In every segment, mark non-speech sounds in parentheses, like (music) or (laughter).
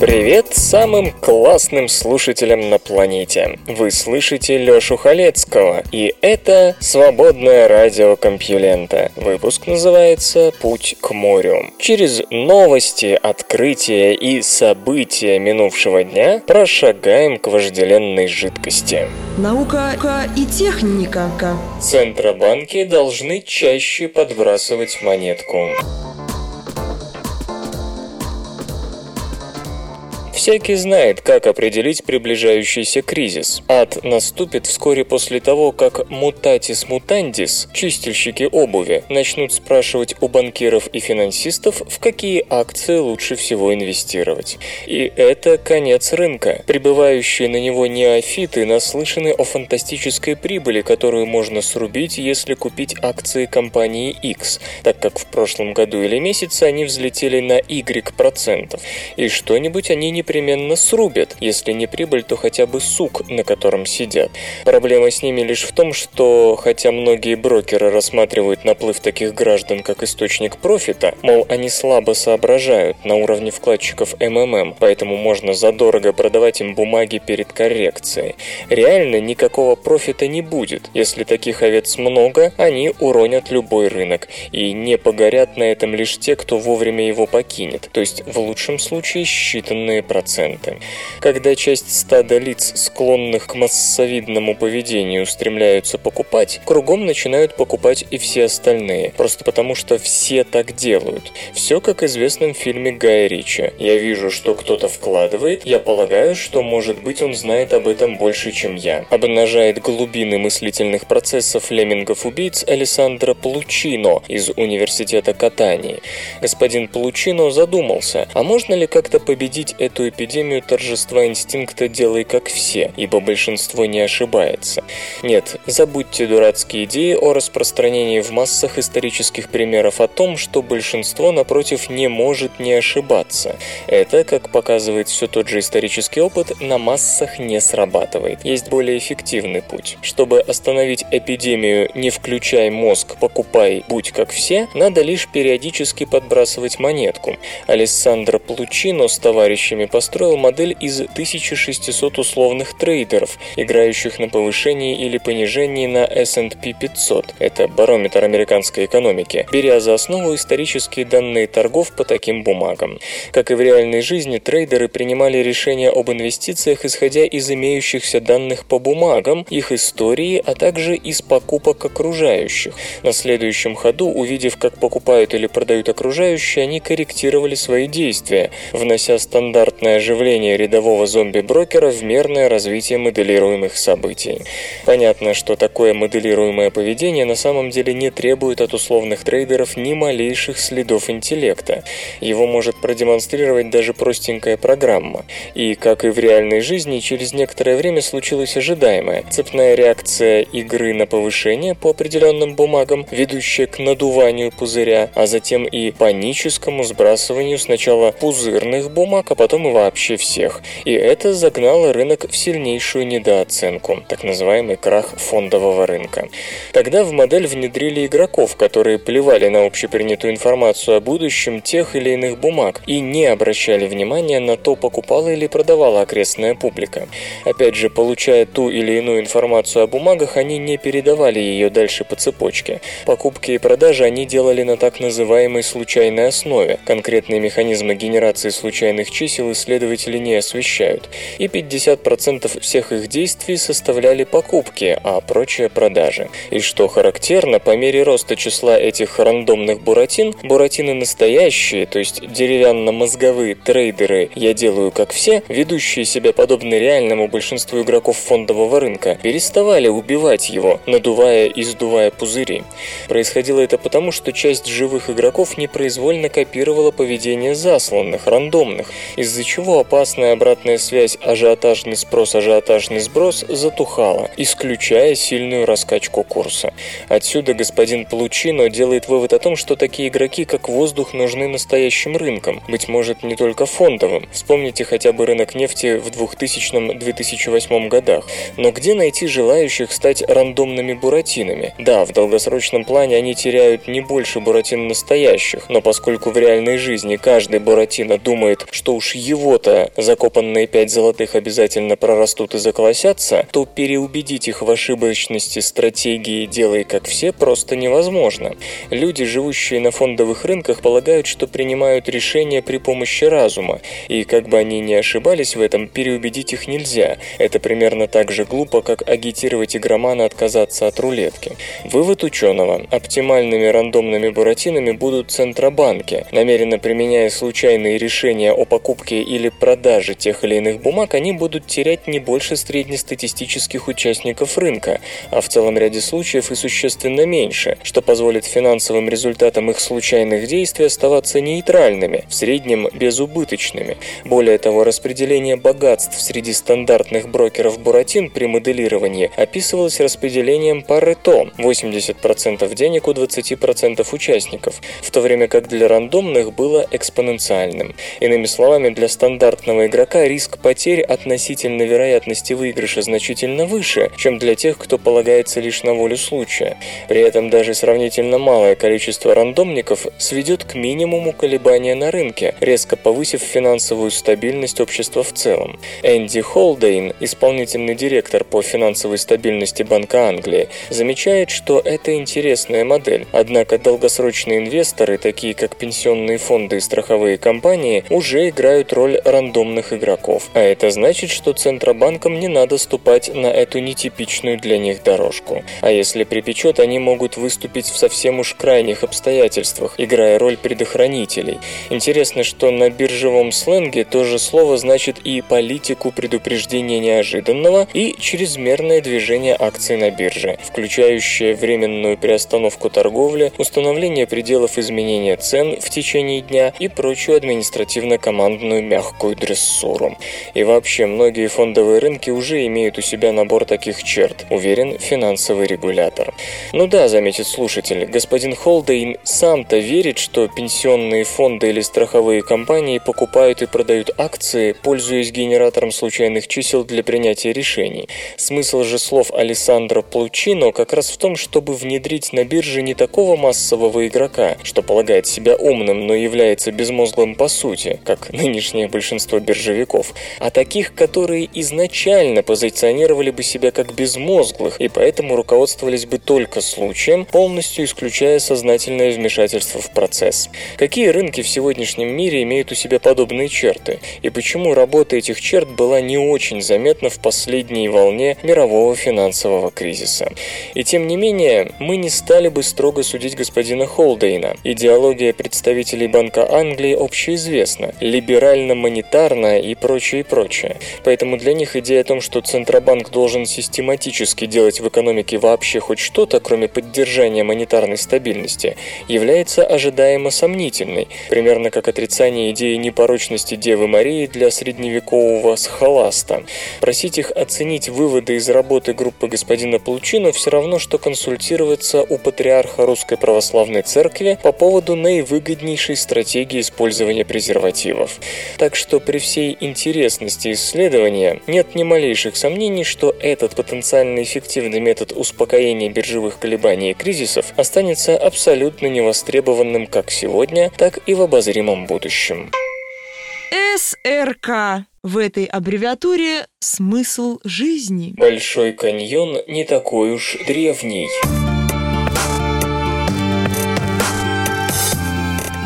Привет самым классным слушателям на планете. Вы слышите Лёшу Халецкого, и это «Свободное радио Компьюлента». Выпуск называется «Путь к морю». Через новости, открытия и события минувшего дня прошагаем к вожделенной жидкости. Наука и техника. Центробанки должны чаще подбрасывать монетку. Всякий знает, как определить приближающийся кризис. Ад наступит вскоре после того, как мутатис мутандис, чистильщики обуви, начнут спрашивать у банкиров и финансистов, в какие акции лучше всего инвестировать. И это конец рынка. Прибывающие на него неофиты наслышаны о фантастической прибыли, которую можно срубить, если купить акции компании X, так как в прошлом году или месяце они взлетели на Y процентов. И что-нибудь они не непременно срубят, если не прибыль, то хотя бы сук, на котором сидят. Проблема с ними лишь в том, что хотя многие брокеры рассматривают наплыв таких граждан как источник профита, мол, они слабо соображают на уровне вкладчиков МММ, поэтому можно задорого продавать им бумаги перед коррекцией. Реально никакого профита не будет. Если таких овец много, они уронят любой рынок, и не погорят на этом лишь те, кто вовремя его покинет, то есть в лучшем случае считанные проценты проценты. Когда часть стада лиц, склонных к массовидному поведению, стремляются покупать, кругом начинают покупать и все остальные, просто потому что все так делают. Все как в известном фильме Гая Ричи. Я вижу, что кто-то вкладывает, я полагаю, что, может быть, он знает об этом больше, чем я. Обнажает глубины мыслительных процессов леммингов-убийц Алессандро Плучино из Университета Катании. Господин Плучино задумался, а можно ли как-то победить эту эпидемию торжества инстинкта «делай как все», ибо большинство не ошибается. Нет, забудьте дурацкие идеи о распространении в массах исторических примеров о том, что большинство, напротив, не может не ошибаться. Это, как показывает все тот же исторический опыт, на массах не срабатывает. Есть более эффективный путь. Чтобы остановить эпидемию «не включай мозг, покупай, будь как все», надо лишь периодически подбрасывать монетку. Алессандро Плучино с товарищами построил модель из 1600 условных трейдеров, играющих на повышении или понижении на S&P 500. Это барометр американской экономики, беря за основу исторические данные торгов по таким бумагам. Как и в реальной жизни, трейдеры принимали решения об инвестициях, исходя из имеющихся данных по бумагам, их истории, а также из покупок окружающих. На следующем ходу, увидев, как покупают или продают окружающие, они корректировали свои действия, внося стандартное постепенное оживление рядового зомби-брокера в мерное развитие моделируемых событий. Понятно, что такое моделируемое поведение на самом деле не требует от условных трейдеров ни малейших следов интеллекта. Его может продемонстрировать даже простенькая программа. И, как и в реальной жизни, через некоторое время случилось ожидаемое. Цепная реакция игры на повышение по определенным бумагам, ведущая к надуванию пузыря, а затем и паническому сбрасыванию сначала пузырных бумаг, а потом и вообще всех, и это загнало рынок в сильнейшую недооценку, так называемый крах фондового рынка. Тогда в модель внедрили игроков, которые плевали на общепринятую информацию о будущем тех или иных бумаг и не обращали внимания на то, покупала или продавала окрестная публика. Опять же, получая ту или иную информацию о бумагах, они не передавали ее дальше по цепочке. Покупки и продажи они делали на так называемой случайной основе. Конкретные механизмы генерации случайных чисел исследовали исследователи не освещают, и 50% всех их действий составляли покупки, а прочее продажи. И что характерно, по мере роста числа этих рандомных буратин, буратины настоящие, то есть деревянно-мозговые трейдеры «я делаю как все», ведущие себя подобно реальному большинству игроков фондового рынка, переставали убивать его, надувая и сдувая пузыри. Происходило это потому, что часть живых игроков непроизвольно копировала поведение засланных, рандомных, из-за чего опасная обратная связь ажиотажный спрос, ажиотажный сброс затухала, исключая сильную раскачку курса. Отсюда господин Получино делает вывод о том, что такие игроки, как воздух, нужны настоящим рынкам, быть может не только фондовым. Вспомните хотя бы рынок нефти в 2000-2008 годах. Но где найти желающих стать рандомными буратинами? Да, в долгосрочном плане они теряют не больше буратин настоящих, но поскольку в реальной жизни каждый буратино думает, что уж его-то закопанные пять золотых обязательно прорастут и заколосятся, то переубедить их в ошибочности стратегии «делай как все» просто невозможно. Люди, живущие на фондовых рынках, полагают, что принимают решения при помощи разума, и как бы они ни ошибались в этом, переубедить их нельзя. Это примерно так же глупо, как агитировать игромана отказаться от рулетки. Вывод ученого. Оптимальными рандомными буратинами будут центробанки. Намеренно применяя случайные решения о покупке или продаже тех или иных бумаг, они будут терять не больше среднестатистических участников рынка, а в целом ряде случаев и существенно меньше, что позволит финансовым результатам их случайных действий оставаться нейтральными, в среднем безубыточными. Более того, распределение богатств среди стандартных брокеров Буратин при моделировании описывалось распределением Парето – 80% денег у 20% участников, в то время как для рандомных было экспоненциальным. Иными словами, для стандартного игрока риск потерь относительно вероятности выигрыша значительно выше, чем для тех, кто полагается лишь на волю случая. При этом даже сравнительно малое количество рандомников сведет к минимуму колебания на рынке, резко повысив финансовую стабильность общества в целом. Энди Холдейн, исполнительный директор по финансовой стабильности Банка Англии, замечает, что это интересная модель, однако долгосрочные инвесторы, такие как пенсионные фонды и страховые компании, уже играют роль рандомных игроков, а это значит, что Центробанкам не надо ступать на эту нетипичную для них дорожку. А если припечет, они могут выступить в совсем уж крайних обстоятельствах, играя роль предохранителей. Интересно, что на биржевом сленге то же слово значит и политику предупреждения неожиданного, и чрезмерное движение акций на бирже, включающее временную приостановку торговли, установление пределов изменения цен в течение дня и прочую административно-командную мягкую дрессуру. И вообще, многие фондовые рынки уже имеют у себя набор таких черт, уверен финансовый регулятор. Ну да, заметит слушатель, господин Холдейн сам-то верит, что пенсионные фонды или страховые компании покупают и продают акции, пользуясь генератором случайных чисел для принятия решений. Смысл же слов Алессандро Плучино как раз в том, чтобы внедрить на бирже не такого массового игрока, что полагает себя умным, но является безмозглым по сути, как нынешнее большинство биржевиков, а таких, которые изначально позиционировали бы себя как безмозглых и поэтому руководствовались бы только случаем, полностью исключая сознательное вмешательство в процесс. Какие рынки в сегодняшнем мире имеют у себя подобные черты, и почему работа этих черт была не очень заметна в последней волне мирового финансового кризиса. И тем не менее, мы не стали бы строго судить господина Холдейна. Идеология представителей Банка Англии общеизвестна, либерально-монетарная и прочее, и прочее. Поэтому для них идея о том, что Центробанк должен систематически делать в экономике вообще хоть что-то, кроме поддержания монетарной стабильности, является ожидаемо сомнительной, примерно как отрицание идеи непорочности Девы Марии для средневекового схоласта. Просить их оценить выводы из работы группы господина Получино все равно, что консультироваться у патриарха Русской Православной Церкви по поводу наивыгоднейшей стратегии использования презервативов. Так что при всей интересности исследования нет ни малейших сомнений, что этот потенциально эффективный метод успокоения биржевых колебаний и кризисов останется абсолютно невостребованным как сегодня, так и в обозримом будущем. СРК. В этой аббревиатуре смысл жизни. Большой каньон не такой уж древний.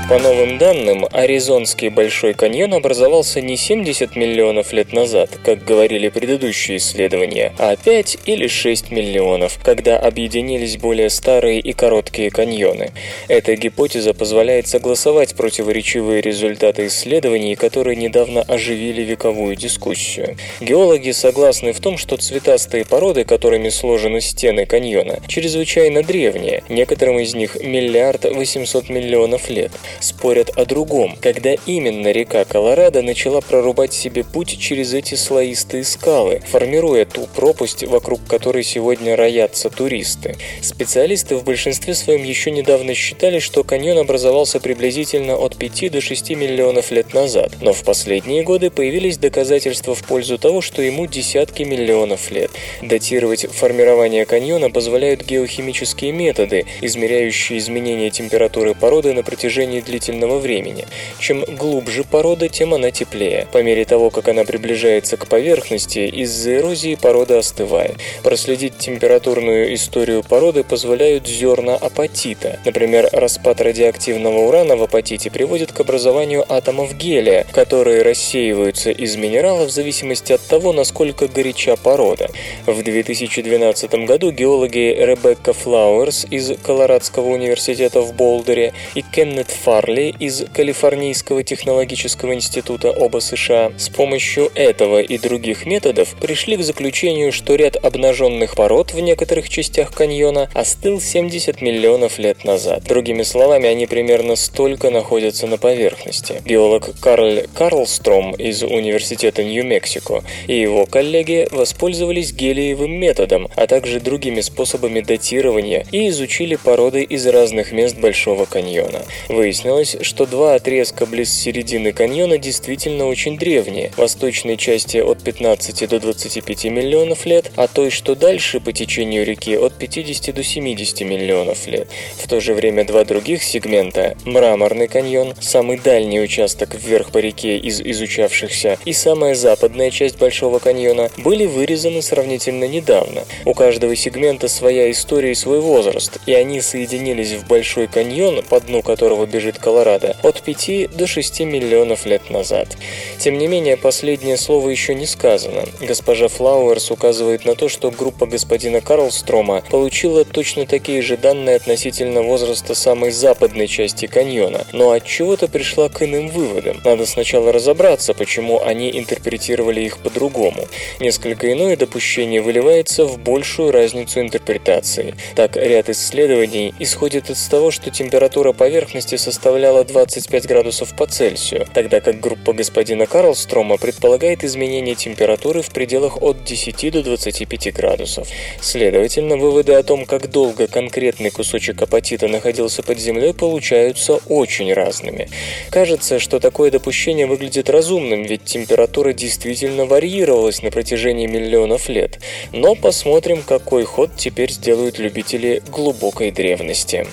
По новым данным, Аризонский Большой каньон образовался не 70 миллионов лет назад, как говорили предыдущие исследования, а 5 или 6 миллионов, когда объединились более старые и короткие каньоны. Эта гипотеза позволяет согласовать противоречивые результаты исследований, которые недавно оживили вековую дискуссию. Геологи согласны в том, что цветастые породы, которыми сложены стены каньона, чрезвычайно древние, некоторым из них миллиард 800 миллионов лет. Спорят о другом, когда именно река Колорадо начала прорубать себе путь через эти слоистые скалы, формируя ту пропасть, вокруг которой сегодня роятся туристы. Специалисты в большинстве своем еще недавно считали, что каньон образовался приблизительно от 5 до 6 миллионов лет назад, но в последние годы появились доказательства в пользу того, что ему десятки миллионов лет. Датировать формирование каньона позволяют геохимические методы, измеряющие изменения температуры породы на протяжении длительного времени. Чем глубже порода, тем она теплее. По мере того, как она приближается к поверхности, из-за эрозии порода остывает. Проследить температурную историю породы позволяют зерна апатита. Например, распад радиоактивного урана в апатите приводит к образованию атомов гелия, которые рассеиваются из минерала в зависимости от того, насколько горяча порода. В 2012 году геологи Ребекка Флауэрс из Колорадского университета в Болдере и Кеннет Фарли из Калифорнийского технологического института оба США с помощью этого и других методов пришли к заключению, что ряд обнаженных пород в некоторых частях каньона остыл 70 миллионов лет назад. Другими словами, они примерно столько находятся на поверхности. Геолог Карл Карлстром из Университета Нью-Мексико и его коллеги воспользовались гелиевым методом, а также другими способами датирования и изучили породы из разных мест Большого каньона. Выяснилось, что два отрезка близ середины каньона действительно очень древние, восточной части от 15 до 25 миллионов лет, а той, что дальше по течению реки от 50 до 70 миллионов лет. В то же время два других сегмента – Мраморный каньон, самый дальний участок вверх по реке из изучавшихся, и самая западная часть Большого каньона – были вырезаны сравнительно недавно. У каждого сегмента своя история и свой возраст, и они соединились в Большой каньон, по дну которого бежит Колорадо, от 5 до 6 миллионов лет назад. Тем не менее, последнее слово еще не сказано. Госпожа Флауэрс указывает на то, что группа господина Карлстрома получила точно такие же данные относительно возраста самой западной части каньона, но от чего-то пришла к иным выводам. Надо сначала разобраться, почему они интерпретировали их по-другому. Несколько иное допущение выливается в большую разницу интерпретации. Так, ряд исследований исходит из того, что температура поверхности составляла 25 градусов по Цельсию, тогда как группа господина Карлстрома предполагает изменение температуры в пределах от 10 до 25 градусов. Следовательно, выводы о том, как долго конкретный кусочек апатита находился под землей, получаются очень разными. Кажется, что такое допущение выглядит разумным, ведь температура действительно варьировалась на протяжении миллионов лет. Но посмотрим, какой ход теперь сделают любители глубокой древности.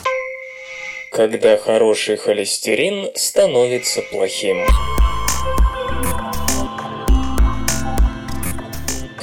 Когда хороший холестерин становится плохим.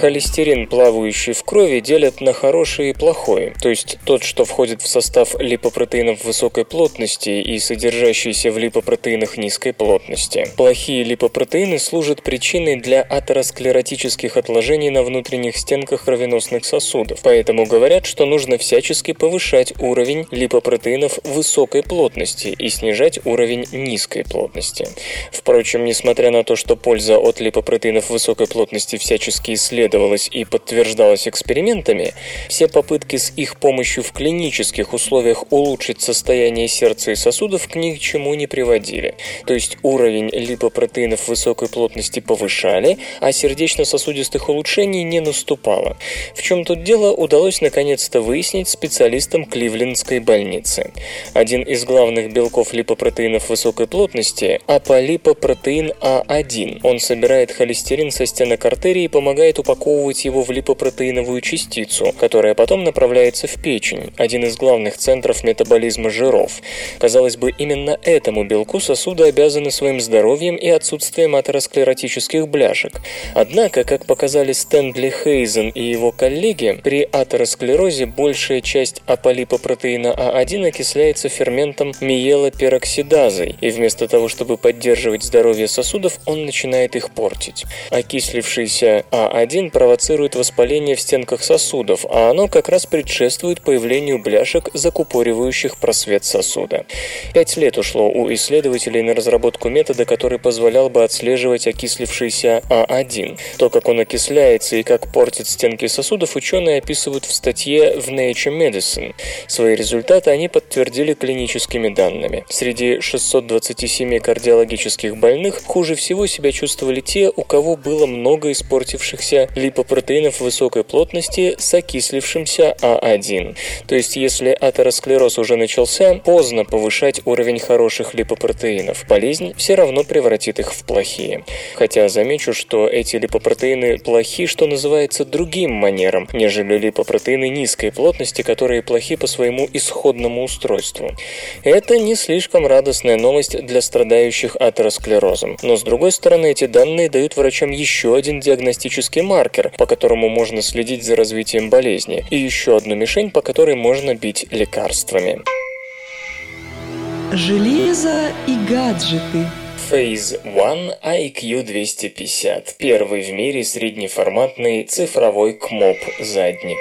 Холестерин, плавающий в крови, делят на хороший и плохой, то есть тот, что входит в состав липопротеинов высокой плотности и содержащийся в липопротеинах низкой плотности. Плохие липопротеины служат причиной для атеросклеротических отложений на внутренних стенках кровеносных сосудов, поэтому говорят, что нужно всячески повышать уровень липопротеинов высокой плотности и снижать уровень низкой плотности. Впрочем, несмотря на то, что польза от липопротеинов высокой плотности всячески исследуется, исследовалось и подтверждалось экспериментами, все попытки с их помощью в клинических условиях улучшить состояние сердца и сосудов к ни к чему не приводили. То есть уровень липопротеинов высокой плотности повышали, а сердечно-сосудистых улучшений не наступало. В чем тут дело, удалось наконец-то выяснить специалистам Кливлендской больницы. Один из главных белков липопротеинов высокой плотности – аполипопротеин А1. Он собирает холестерин со стенок артерии и помогает упаковать упаковывать его в липопротеиновую частицу, которая потом направляется в печень, один из главных центров метаболизма жиров. Казалось бы, именно этому белку сосуды обязаны своим здоровьем и отсутствием атеросклеротических бляшек. Однако, как показали Стэнли Хейзен и его коллеги, при атеросклерозе большая часть аполипопротеина А1 окисляется ферментом миелопероксидазой, и вместо того, чтобы поддерживать здоровье сосудов, он начинает их портить. Окислившийся А1 провоцирует воспаление в стенках сосудов, а оно как раз предшествует появлению бляшек, закупоривающих просвет сосуда. Пять лет ушло у исследователей на разработку метода, который позволял бы отслеживать окислившийся А1. То, как он окисляется и как портит стенки сосудов, ученые описывают в статье в Nature Medicine. Свои результаты они подтвердили клиническими данными. Среди 627 кардиологических больных хуже всего себя чувствовали те, у кого было много испортившихся липопротеинов высокой плотности с окислившимся А1. То есть, если атеросклероз уже начался, поздно повышать уровень хороших липопротеинов. Болезнь все равно превратит их в плохие. Хотя замечу, что эти липопротеины плохи, что называется, другим манером, нежели липопротеины низкой плотности, которые плохи по своему исходному устройству. Это не слишком радостная новость для страдающих атеросклерозом. Но с другой стороны, эти данные дают врачам еще один диагностический маркер, по которому можно следить за развитием болезни, и еще одну мишень, по которой можно бить лекарствами. Железо и гаджеты. Phase One IQ 250. Первый в мире среднеформатный цифровой КМОП-задник.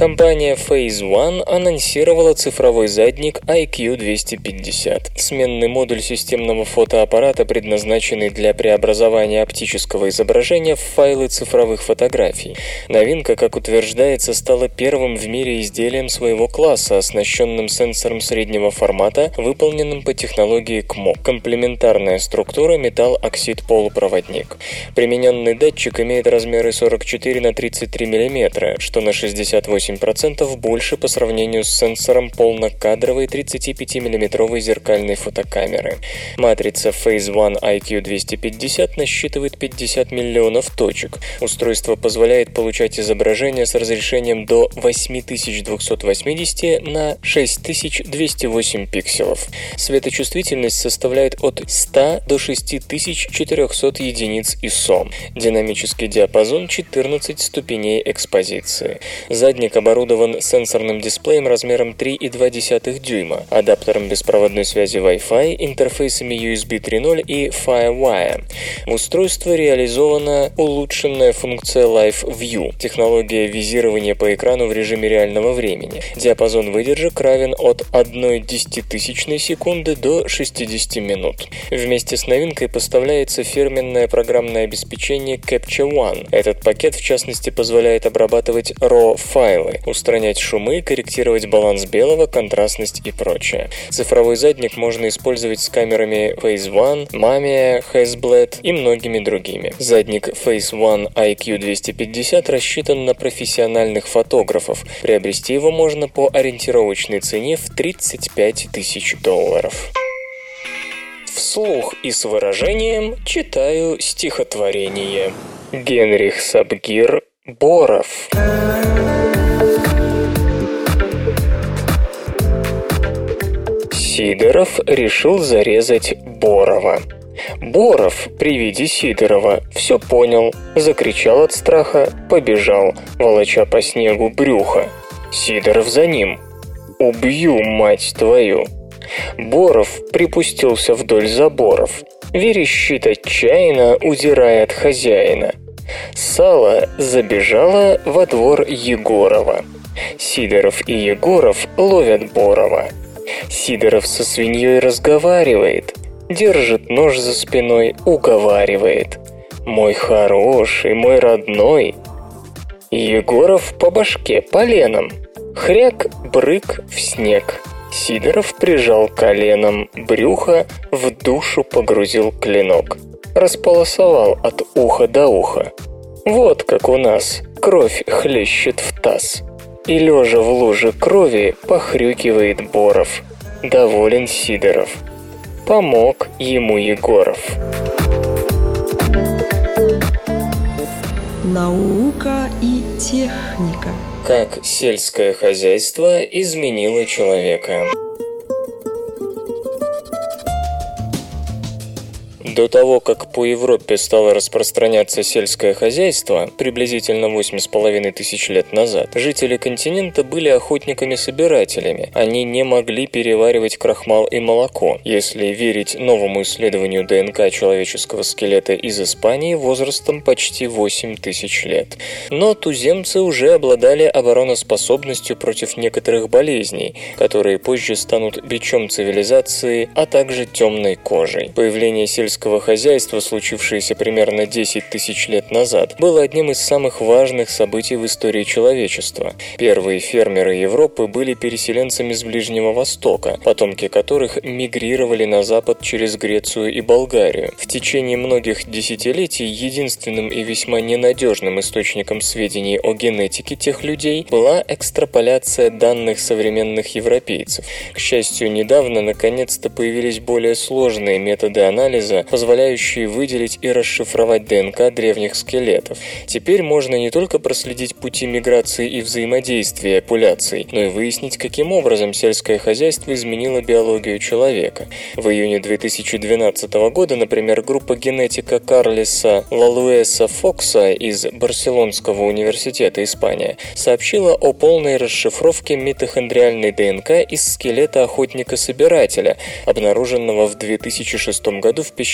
Компания Phase One анонсировала цифровой задник IQ250. Сменный модуль системного фотоаппарата, предназначенный для преобразования оптического изображения в файлы цифровых фотографий. Новинка, как утверждается, стала первым в мире изделием своего класса, оснащенным сенсором среднего формата, выполненным по технологии КМО. Комплементарная структура металл-оксид полупроводник. Примененный датчик имеет размеры 44 на 33 мм, что на 68 8% больше по сравнению с сенсором полнокадровой 35 миллиметровой зеркальной фотокамеры. Матрица Phase One IQ250 насчитывает 50 миллионов точек. Устройство позволяет получать изображение с разрешением до 8280 на 6208 пикселов. Светочувствительность составляет от 100 до 6400 единиц ISO. Динамический диапазон 14 ступеней экспозиции. Задник оборудован сенсорным дисплеем размером 3,2 дюйма, адаптером беспроводной связи Wi-Fi, интерфейсами USB 3.0 и FireWire. В устройстве реализована улучшенная функция Live View, технология визирования по экрану в режиме реального времени. Диапазон выдержек равен от 1 десятитысячной секунды до 60 минут. Вместе с новинкой поставляется фирменное программное обеспечение Capture One. Этот пакет, в частности, позволяет обрабатывать RAW-файлы, каналы, устранять шумы, корректировать баланс белого, контрастность и прочее. Цифровой задник можно использовать с камерами Phase One, Mamiya, Hasselblad и многими другими. Задник Phase One IQ250 рассчитан на профессиональных фотографов. Приобрести его можно по ориентировочной цене в 35 тысяч долларов. Вслух и с выражением читаю стихотворение. Генрих Сабгир Боров. Сидоров решил зарезать Борова. Боров при виде Сидорова все понял, закричал от страха, побежал, волоча по снегу брюха. Сидоров за ним. «Убью, мать твою!» Боров припустился вдоль заборов. Верещит отчаянно, удирая от хозяина. Сало забежала во двор Егорова. Сидоров и Егоров ловят Борова. Сидоров со свиньей разговаривает, держит нож за спиной, уговаривает. «Мой хороший, мой родной!» Егоров по башке поленом. Хряк, брык в снег. Сидоров прижал коленом брюхо, в душу погрузил клинок. Располосовал от уха до уха. Вот как у нас кровь хлещет в таз и лежа в луже крови похрюкивает Боров. Доволен Сидоров. Помог ему Егоров. Наука и техника. Как сельское хозяйство изменило человека. До того, как по Европе стало распространяться сельское хозяйство, приблизительно 8,5 тысяч лет назад, жители континента были охотниками-собирателями. Они не могли переваривать крахмал и молоко. Если верить новому исследованию ДНК человеческого скелета из Испании возрастом почти 8 тысяч лет. Но туземцы уже обладали обороноспособностью против некоторых болезней, которые позже станут бичом цивилизации, а также темной кожей. Появление сельского хозяйства, случившееся примерно 10 тысяч лет назад, было одним из самых важных событий в истории человечества. Первые фермеры Европы были переселенцами с Ближнего Востока, потомки которых мигрировали на запад через Грецию и Болгарию. В течение многих десятилетий единственным и весьма ненадежным источником сведений о генетике тех людей была экстраполяция данных современных европейцев. К счастью, недавно наконец-то появились более сложные методы анализа, позволяющие выделить и расшифровать ДНК древних скелетов. Теперь можно не только проследить пути миграции и взаимодействия популяций, но и выяснить, каким образом сельское хозяйство изменило биологию человека. В июне 2012 года, например, группа генетика Карлиса Лалуэса Фокса из Барселонского университета Испания сообщила о полной расшифровке митохондриальной ДНК из скелета охотника-собирателя, обнаруженного в 2006 году в пещере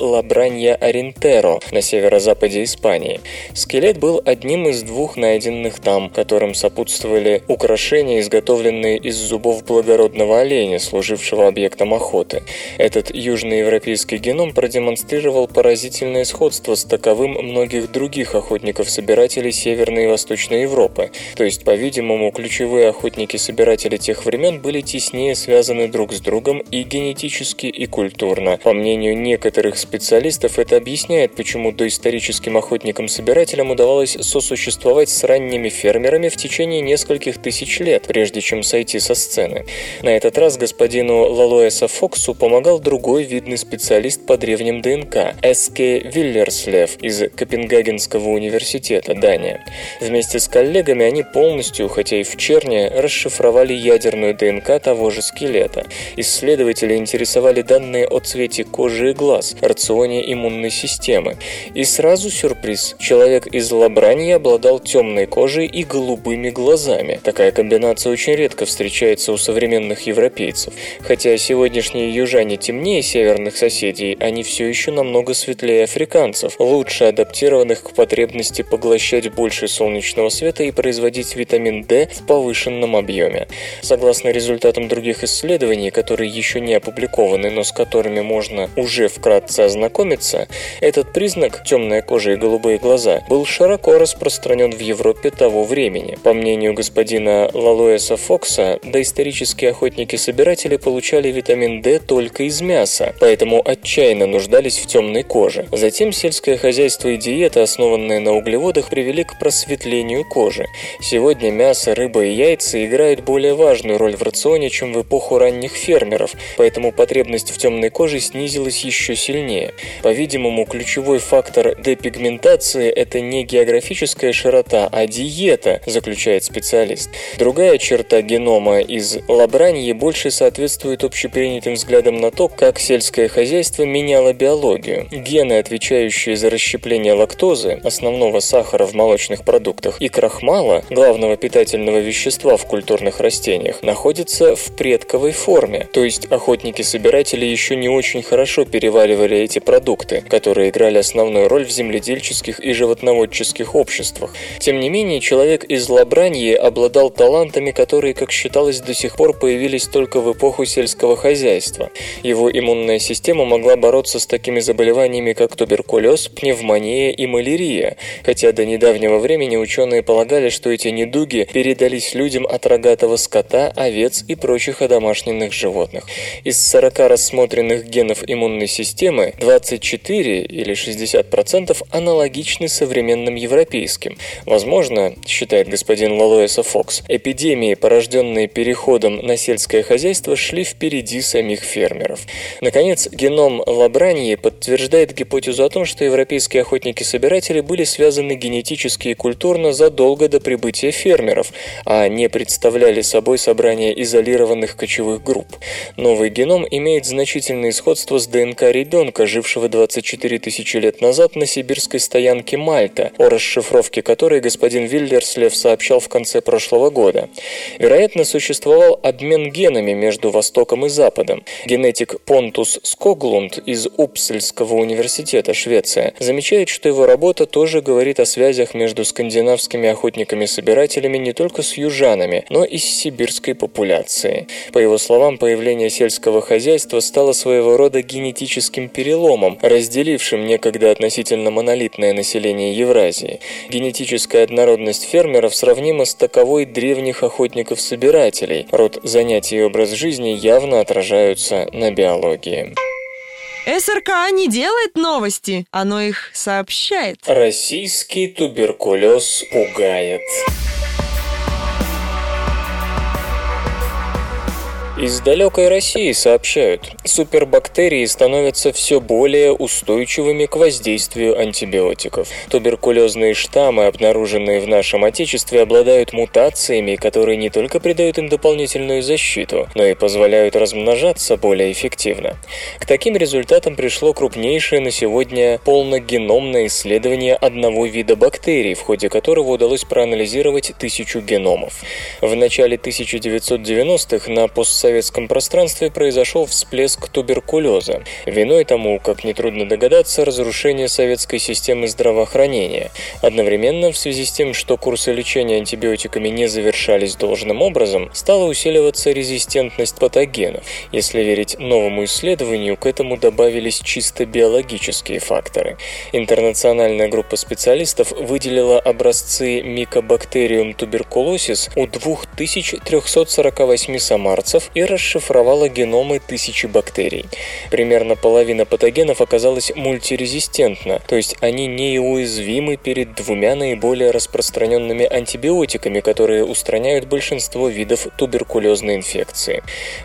Лабранья Орентеро на северо-западе Испании. Скелет был одним из двух найденных там, которым сопутствовали украшения, изготовленные из зубов благородного оленя, служившего объектом охоты. Этот южноевропейский геном продемонстрировал поразительное сходство с таковым многих других охотников-собирателей Северной и Восточной Европы. То есть, по-видимому, ключевые охотники-собиратели тех времен были теснее связаны друг с другом и генетически, и культурно. По мнению некоторых специалистов, это объясняет, почему доисторическим охотникам-собирателям удавалось сосуществовать с ранними фермерами в течение нескольких тысяч лет, прежде чем сойти со сцены. На этот раз господину Лалуэса Фоксу помогал другой видный специалист по древним ДНК – Эске Виллерслев из Копенгагенского университета, Дания. Вместе с коллегами они полностью, хотя и в черне, расшифровали ядерную ДНК того же скелета. Исследователи интересовали данные о цвете кожи и глаз, рационе иммунной системы. И сразу сюрприз – человек из Лабрании обладал темной кожей и голубыми глазами. Такая комбинация очень редко встречается у современных европейцев. Хотя сегодняшние южане темнее северных соседей, они все еще намного светлее африканцев, лучше адаптированных к потребности поглощать больше солнечного света и производить витамин D в повышенном объеме. Согласно результатам других исследований, которые еще не опубликованы, но с которыми можно уже вкратце ознакомиться, этот признак, темная кожа и голубые глаза, был широко распространен в Европе того времени. По мнению господина Лалуэса Фокса, доисторические охотники-собиратели получали витамин D только из мяса, поэтому отчаянно нуждались в темной коже. Затем сельское хозяйство и диета, основанные на углеводах, привели к просветлению кожи. Сегодня мясо, рыба и яйца играют более важную роль в рационе, чем в эпоху ранних фермеров, поэтому потребность в темной коже снизилась еще сильнее. По-видимому, ключевой фактор депигментации – это не географическая широта, а диета, заключает специалист. Другая черта генома из Лабраньи больше соответствует общепринятым взглядам на то, как сельское хозяйство меняло биологию. Гены, отвечающие за расщепление лактозы, основного сахара в молочных продуктах, и крахмала, главного питательного вещества в культурных растениях, находятся в предковой форме, то есть охотники-собиратели еще не очень хорошо переваривали эти продукты, которые играли основную роль в земледельческих и животноводческих обществах. Тем не менее, человек из Лабраньи обладал талантами, которые, как считалось, до сих пор появились только в эпоху сельского хозяйства. Его иммунная система могла бороться с такими заболеваниями, как туберкулез, пневмония и малярия, хотя до недавнего времени ученые полагали, что эти недуги передались людям от рогатого скота, овец и прочих одомашненных животных. Из 40 рассмотренных генов иммунной системы 24 или 60% аналогичны современным европейским. Возможно, считает господин Лалоэса Фокс, эпидемии, порожденные переходом на сельское хозяйство, шли впереди самих фермеров. Наконец, геном Лабраньи подтверждает гипотезу о том, что европейские охотники-собиратели были связаны генетически и культурно задолго до прибытия фермеров, а не представляли собой собрание изолированных кочевых групп. Новый геном имеет значительное сходство с ДНК ребенка, жившего 24 тысячи лет назад на сибирской стоянке Мальта, о расшифровке которой господин Виллерслев сообщал в конце прошлого года. Вероятно, существовал обмен генами между Востоком и Западом. Генетик Понтус Скоглунд из Упсельского университета, Швеция, замечает, что его работа тоже говорит о связях между скандинавскими охотниками-собирателями не только с южанами, но и с сибирской популяцией. По его словам, появление сельского хозяйства стало своего рода генетическим переломом, разделившим некогда относительно монолитное население Евразии. Генетическая однородность фермеров сравнима с таковой древних охотников-собирателей. Род занятий и образ жизни явно отражаются на биологии. СРК не делает новости, оно их сообщает. Российский туберкулез пугает. Из далекой России сообщают, супербактерии становятся все более устойчивыми к воздействию антибиотиков. Туберкулезные штаммы, обнаруженные в нашем Отечестве, обладают мутациями, которые не только придают им дополнительную защиту, но и позволяют размножаться более эффективно. К таким результатам пришло крупнейшее на сегодня полногеномное исследование одного вида бактерий, в ходе которого удалось проанализировать тысячу геномов. В начале 1990-х на постсоветском постсоветском пространстве произошел всплеск туберкулеза. Виной тому, как нетрудно догадаться, разрушение советской системы здравоохранения. Одновременно, в связи с тем, что курсы лечения антибиотиками не завершались должным образом, стала усиливаться резистентность патогенов. Если верить новому исследованию, к этому добавились чисто биологические факторы. Интернациональная группа специалистов выделила образцы микобактериум туберкулосис у 2348 самарцев и расшифровала геномы тысячи бактерий. Примерно половина патогенов оказалась мультирезистентна, то есть они неуязвимы перед двумя наиболее распространенными антибиотиками, которые устраняют большинство видов туберкулезной инфекции.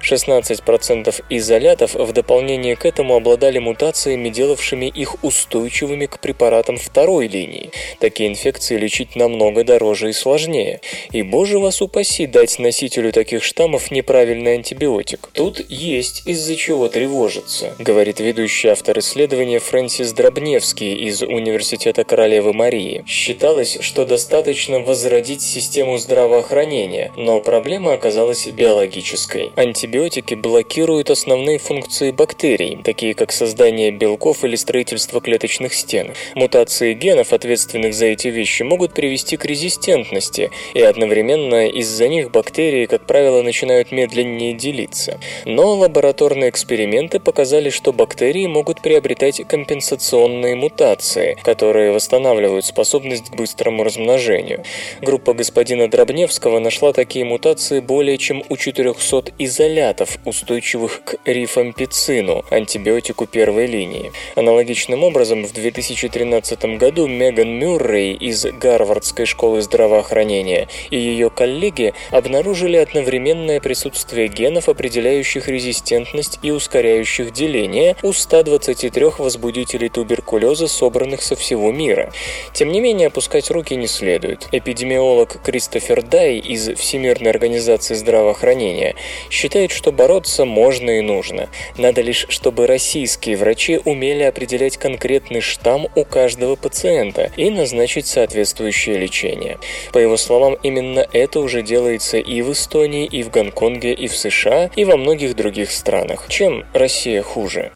16% изолятов в дополнение к этому обладали мутациями, делавшими их устойчивыми к препаратам второй линии. Такие инфекции лечить намного дороже и сложнее. И, боже вас упаси, дать носителю таких штаммов неправильное антибиотик. Тут есть из-за чего тревожиться, говорит ведущий автор исследования Фрэнсис Дробневский из Университета Королевы Марии. Считалось, что достаточно возродить систему здравоохранения, но проблема оказалась биологической. Антибиотики блокируют основные функции бактерий, такие как создание белков или строительство клеточных стен. Мутации генов, ответственных за эти вещи, могут привести к резистентности, и одновременно из-за них бактерии, как правило, начинают медленнее умение делиться. Но лабораторные эксперименты показали, что бактерии могут приобретать компенсационные мутации, которые восстанавливают способность к быстрому размножению. Группа господина Дробневского нашла такие мутации более чем у 400 изолятов, устойчивых к рифампицину, антибиотику первой линии. Аналогичным образом, в 2013 году Меган Мюррей из Гарвардской школы здравоохранения и ее коллеги обнаружили одновременное присутствие генов, определяющих резистентность и ускоряющих деление у 123 возбудителей туберкулеза, собранных со всего мира. Тем не менее, опускать руки не следует. Эпидемиолог Кристофер Дай из Всемирной организации здравоохранения считает, что бороться можно и нужно. Надо лишь, чтобы российские врачи умели определять конкретный штамм у каждого пациента и назначить соответствующее лечение. По его словам, именно это уже делается и в Эстонии, и в Гонконге, и в США и во многих других странах. Чем Россия хуже?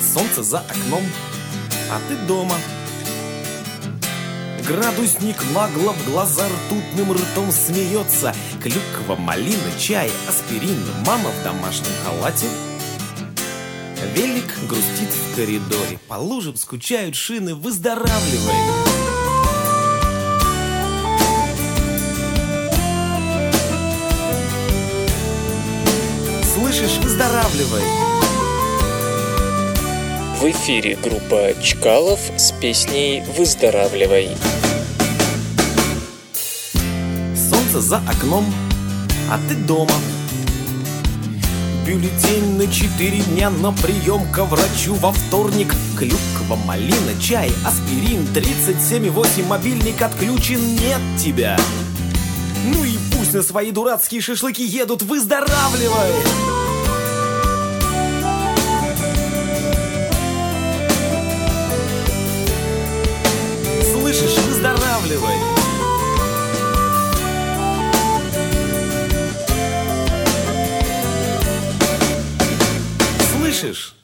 Солнце за окном, а ты дома. Градусник нагло в глаза ртутным ртом смеется. Клюква, малина, чай, аспирин, мама в домашнем халате. Велик грустит в коридоре, по лужам скучают шины, выздоравливай. Выздоравливай. В эфире группа Чкалов с песней «Выздоравливай». Солнце за окном, а ты дома. Бюллетень на четыре дня на прием ко врачу во вторник. Клюква, малина, чай, аспирин, 37,8 мобильник отключен, нет тебя. Ну и пусть на свои дурацкие шашлыки едут, выздоравливай! Выздоравливай. Слышишь?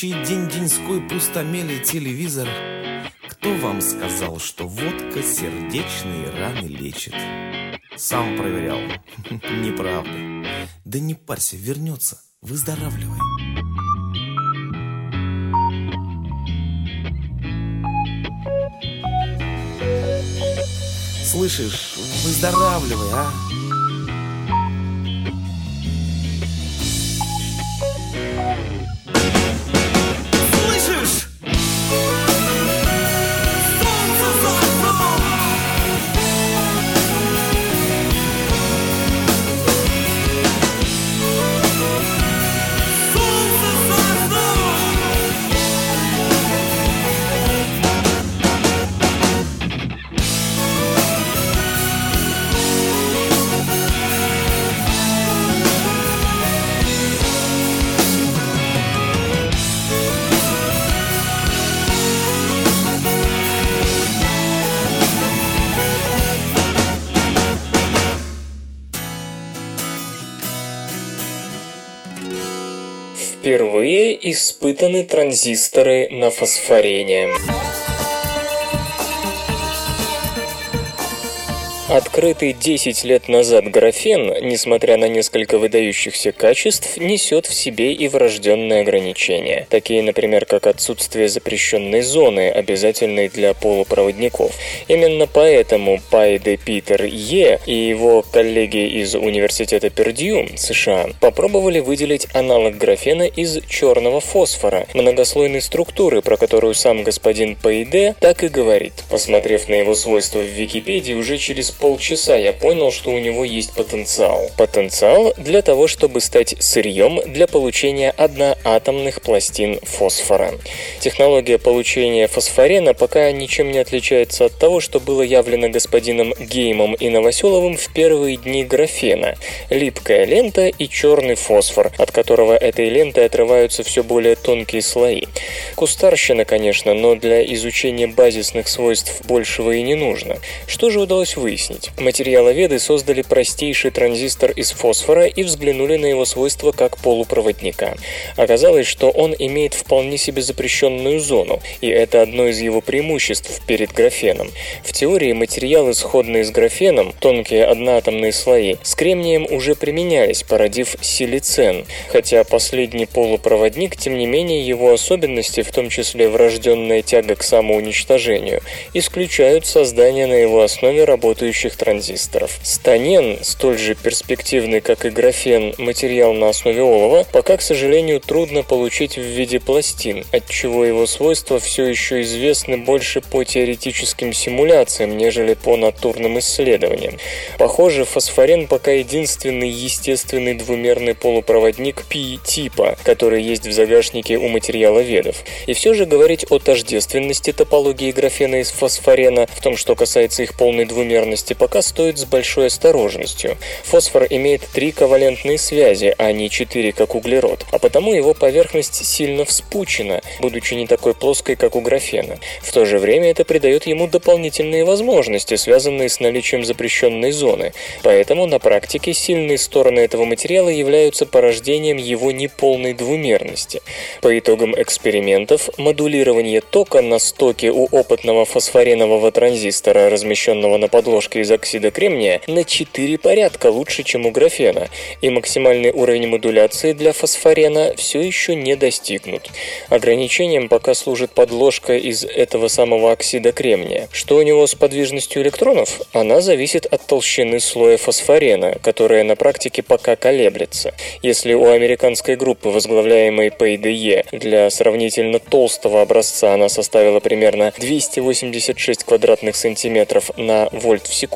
Гримасничает день-деньской пустомелый телевизор. Кто вам сказал, что водка сердечные раны лечит? Сам проверял. (laughs) Неправда. Да не парься, вернется. Выздоравливай. Слышишь, выздоравливай, а? Испытаны транзисторы на фосфорение. Открытый 10 лет назад графен, несмотря на несколько выдающихся качеств, несет в себе и врожденные ограничения, такие, например, как отсутствие запрещенной зоны, обязательной для полупроводников. Именно поэтому Пай де Питер Е и его коллеги из Университета Пердью, США, попробовали выделить аналог графена из черного фосфора, многослойной структуры, про которую сам господин Пейде так и говорит. Посмотрев на его свойства в Википедии, уже через полчаса я понял, что у него есть потенциал. Потенциал для того, чтобы стать сырьем для получения одноатомных пластин фосфора. Технология получения фосфорена пока ничем не отличается от того, что было явлено господином Геймом и Новоселовым в первые дни графена. Липкая лента и черный фосфор, от которого этой лентой отрываются все более тонкие слои. Кустарщина, конечно, но для изучения базисных свойств большего и не нужно. Что же удалось выяснить? Материаловеды создали простейший транзистор из фосфора и взглянули на его свойства как полупроводника. Оказалось, что он имеет вполне себе запрещенную зону, и это одно из его преимуществ перед графеном. В теории материалы, сходные с графеном, тонкие одноатомные слои, с кремнием уже применялись, породив силицен, хотя последний полупроводник, тем не менее, его особенности, в том числе врожденная тяга к самоуничтожению, исключают создание на его основе работающих предыдущих транзисторов. Станен, столь же перспективный, как и графен, материал на основе олова, пока, к сожалению, трудно получить в виде пластин, отчего его свойства все еще известны больше по теоретическим симуляциям, нежели по натурным исследованиям. Похоже, фосфорен пока единственный естественный двумерный полупроводник P-типа, который есть в загашнике у материала ведов. И все же говорить о тождественности топологии графена из фосфорена в том, что касается их полной двумерности, пока стоит с большой осторожностью. Фосфор имеет три ковалентные связи, а не четыре, как углерод, а потому его поверхность сильно вспучена, будучи не такой плоской, как у графена. В то же время это придает ему дополнительные возможности, связанные с наличием запрещенной зоны. Поэтому на практике сильные стороны этого материала являются порождением его неполной двумерности. По итогам экспериментов, модулирование тока на стоке у опытного фосфоренового транзистора, размещенного на подложке из оксида кремния, на 4 порядка лучше, чем у графена, и максимальный уровень модуляции для фосфорена все еще не достигнут. Ограничением пока служит подложка из этого самого оксида кремния. Что у него с подвижностью электронов? Она зависит от толщины слоя фосфорена, которая на практике пока колеблется. Если у американской группы, возглавляемой PDE, для сравнительно толстого образца она составила примерно 286 квадратных сантиметров на вольт в секунду,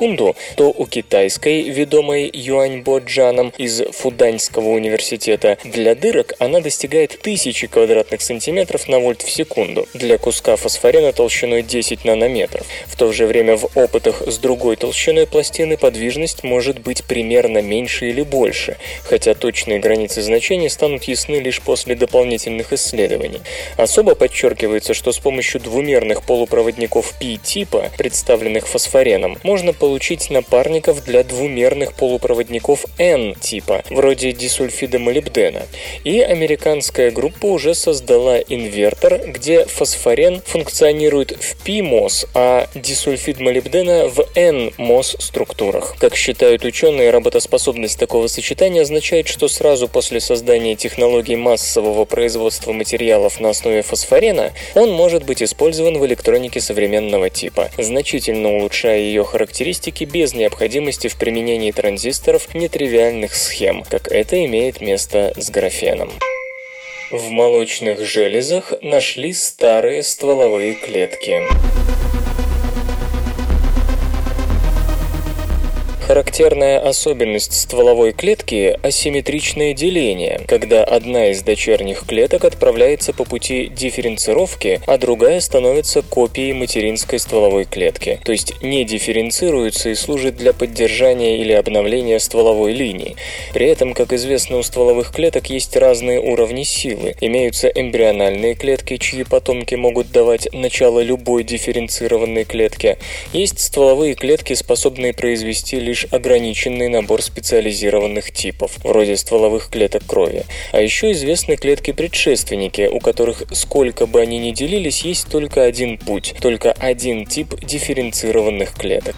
то у китайской, ведомой Юаньбо Джаном из Фуданьского университета, для дырок она достигает 1000 квадратных сантиметров на вольт в секунду, для куска фосфорена толщиной 10 нанометров. В то же время в опытах с другой толщиной пластины подвижность может быть примерно меньше или больше, хотя точные границы значений станут ясны лишь после дополнительных исследований. Особо подчеркивается, что с помощью двумерных полупроводников P-типа, представленных фосфореном, можно получить напарников для двумерных полупроводников N-типа, вроде дисульфида молибдена. И американская группа уже создала инвертор, где фосфорен функционирует в P-MOS, а дисульфид молибдена в N-MOS структурах. Как считают ученые, работоспособность такого сочетания означает, что сразу после создания технологий массового производства материалов на основе фосфорена он может быть использован в электронике современного типа, значительно улучшая ее характеристики без необходимости в применении транзисторов нетривиальных схем, как это имеет место с графеном. В молочных железах нашли старые стволовые клетки. Характерная особенность стволовой клетки – асимметричное деление, когда одна из дочерних клеток отправляется по пути дифференцировки, а другая становится копией материнской стволовой клетки, то есть не дифференцируется и служит для поддержания или обновления стволовой линии. При этом, как известно, у стволовых клеток есть разные уровни силы. Имеются эмбриональные клетки, чьи потомки могут давать начало любой дифференцированной клетке. Есть стволовые клетки, способные произвести лишь лишь ограниченный набор специализированных типов, вроде стволовых клеток крови. А еще известны клетки-предшественники, у которых, сколько бы они ни делились, есть только один путь, только один тип дифференцированных клеток.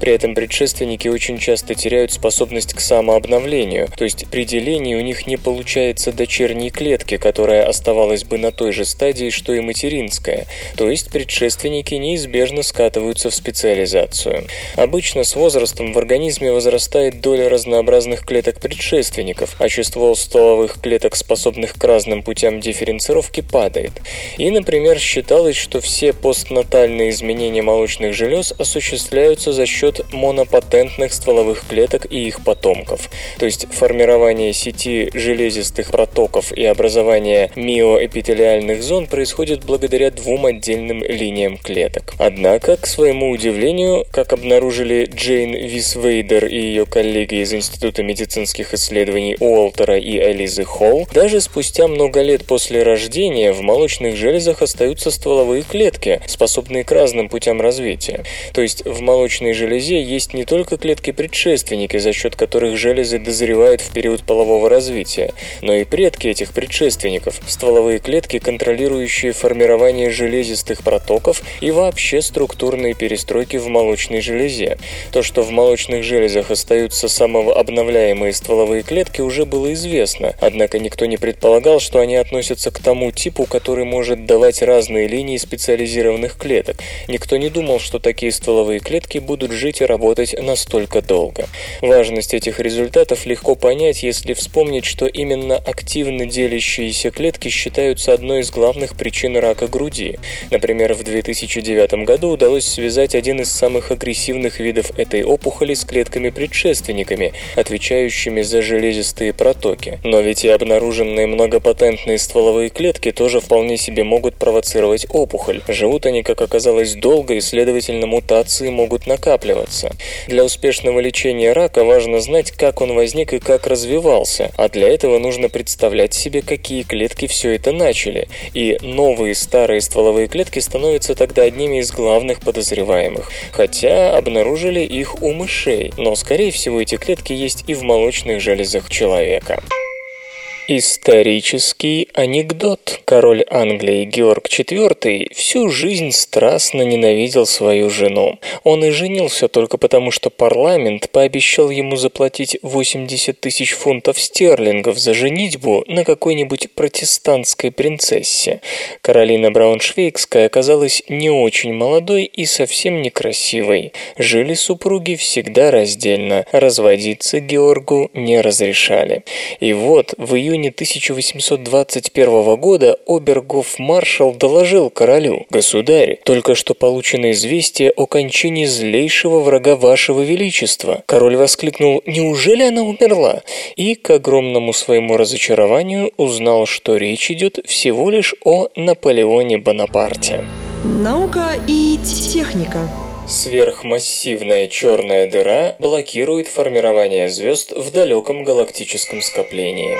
При этом предшественники очень часто теряют способность к самообновлению, то есть при делении у них не получается дочерней клетки, которая оставалась бы на той же стадии, что и материнская, то есть предшественники неизбежно скатываются в специализацию. Обычно с возрастом в организме организме возрастает доля разнообразных клеток предшественников, а число стволовых клеток, способных к разным путям дифференцировки, падает. И, например, считалось, что все постнатальные изменения молочных желез осуществляются за счет монопатентных стволовых клеток и их потомков. То есть формирование сети железистых протоков и образование миоэпителиальных зон происходит благодаря двум отдельным линиям клеток. Однако, к своему удивлению, как обнаружили Джейн Висвей Вейдер и ее коллеги из Института медицинских исследований Уолтера и Элизы Холл, даже спустя много лет после рождения в молочных железах остаются стволовые клетки, способные к разным путям развития. То есть в молочной железе есть не только клетки-предшественники, за счет которых железы дозревают в период полового развития, но и предки этих предшественников, стволовые клетки, контролирующие формирование железистых протоков и вообще структурные перестройки в молочной железе. То, что в молочных молочных железах остаются самообновляемые стволовые клетки, уже было известно, однако никто не предполагал, что они относятся к тому типу, который может давать разные линии специализированных клеток. Никто не думал, что такие стволовые клетки будут жить и работать настолько долго. Важность этих результатов легко понять, если вспомнить, что именно активно делящиеся клетки считаются одной из главных причин рака груди. Например, в 2009 году удалось связать один из самых агрессивных видов этой опухоли с клетками-предшественниками, отвечающими за железистые протоки. Но ведь и обнаруженные многопатентные стволовые клетки тоже вполне себе могут провоцировать опухоль. Живут они, как оказалось, долго и, следовательно, мутации могут накапливаться. Для успешного лечения рака важно знать, как он возник и как развивался, а для этого нужно представлять себе, какие клетки все это начали. И новые старые стволовые клетки становятся тогда одними из главных подозреваемых. Хотя обнаружили их у мышей, но скорее всего эти клетки есть и в молочных железах человека. Исторический анекдот. Король Англии Георг IV всю жизнь страстно ненавидел свою жену. Он и женился только потому, что парламент пообещал ему заплатить 80 тысяч фунтов стерлингов за женитьбу на какой-нибудь протестантской принцессе. Каролина Брауншвейгская оказалась не очень молодой и совсем некрасивой. Жили супруги всегда раздельно, разводиться Георгу не разрешали. И вот в июне июне 1821 года обергоф-маршал доложил королю, «Государь, только что получено известие о кончине злейшего врага вашего величества». Король воскликнул, «Неужели она умерла?» И, к огромному своему разочарованию, узнал, что речь идет всего лишь о Наполеоне Бонапарте. Наука и техника. Сверхмассивная черная дыра блокирует формирование звезд в далеком галактическом скоплении.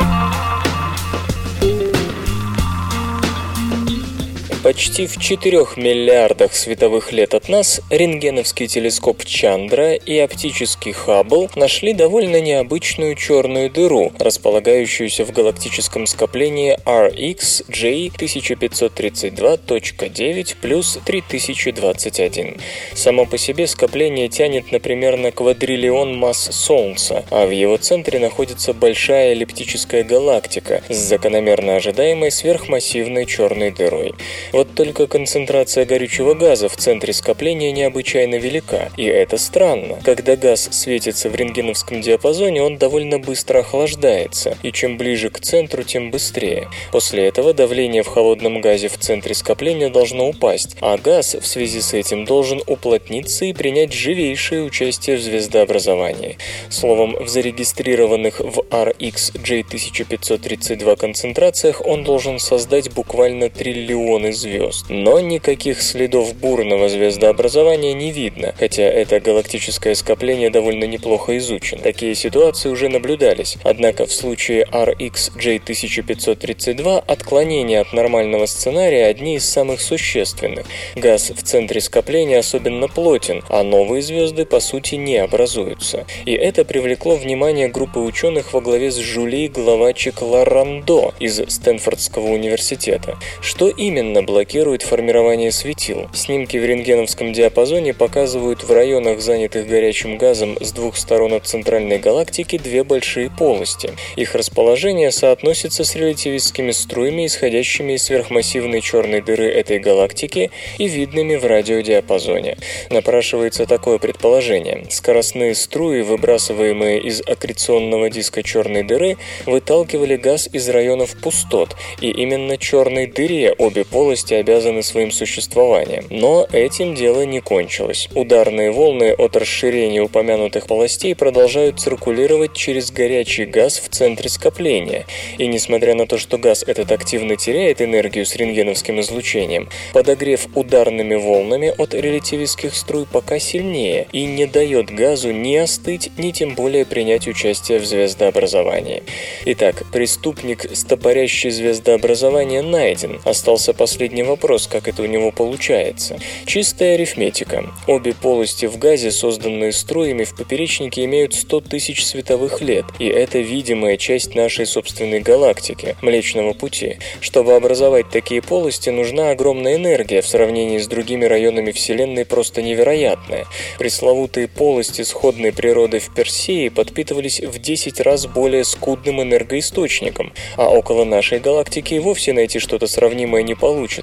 Почти в 4 миллиардах световых лет от нас рентгеновский телескоп Чандра и оптический Хаббл нашли довольно необычную черную дыру, располагающуюся в галактическом скоплении RxJ 1532.9 плюс 3021. Само по себе скопление тянет, например, на квадриллион масс Солнца, а в его центре находится большая эллиптическая галактика с закономерно ожидаемой сверхмассивной черной дырой. Вот только концентрация горючего газа в центре скопления необычайно велика, и это странно. Когда газ светится в рентгеновском диапазоне, он довольно быстро охлаждается, и чем ближе к центру, тем быстрее. После этого давление в холодном газе в центре скопления должно упасть, а газ в связи с этим должен уплотниться и принять живейшее участие в звездообразовании. Словом, в зарегистрированных в RxJ 1532 концентрациях он должен создать буквально триллионы звезд. Но никаких следов бурного звездообразования не видно, хотя это галактическое скопление довольно неплохо изучено. Такие ситуации уже наблюдались, однако в случае RxJ 1532 отклонения от нормального сценария одни из самых существенных. Газ в центре скопления особенно плотен, а новые звезды по сути не образуются. И это привлекло внимание группы ученых во главе с Жюли Главачик Ларандо из Стэнфордского университета. Что именно блокирует формирование светил. Снимки в рентгеновском диапазоне показывают в районах, занятых горячим газом с двух сторон от центральной галактики, две большие полости. Их расположение соотносится с релятивистскими струями, исходящими из сверхмассивной черной дыры этой галактики и видными в радиодиапазоне. Напрашивается такое предположение. Скоростные струи, выбрасываемые из аккреционного диска черной дыры, выталкивали газ из районов пустот, и именно черной дыре обе полости области обязаны своим существованием. Но этим дело не кончилось. Ударные волны от расширения упомянутых полостей продолжают циркулировать через горячий газ в центре скопления. И несмотря на то, что газ этот активно теряет энергию с рентгеновским излучением, подогрев ударными волнами от релятивистских струй пока сильнее и не дает газу ни остыть, ни тем более принять участие в звездообразовании. Итак, преступник, стопорящий звездообразование, найден. Остался последний последний вопрос, как это у него получается. Чистая арифметика. Обе полости в газе, созданные струями в поперечнике, имеют 100 тысяч световых лет, и это видимая часть нашей собственной галактики, Млечного Пути. Чтобы образовать такие полости, нужна огромная энергия, в сравнении с другими районами Вселенной просто невероятная. Пресловутые полости сходной природы в Персии подпитывались в 10 раз более скудным энергоисточником, а около нашей галактики и вовсе найти что-то сравнимое не получится.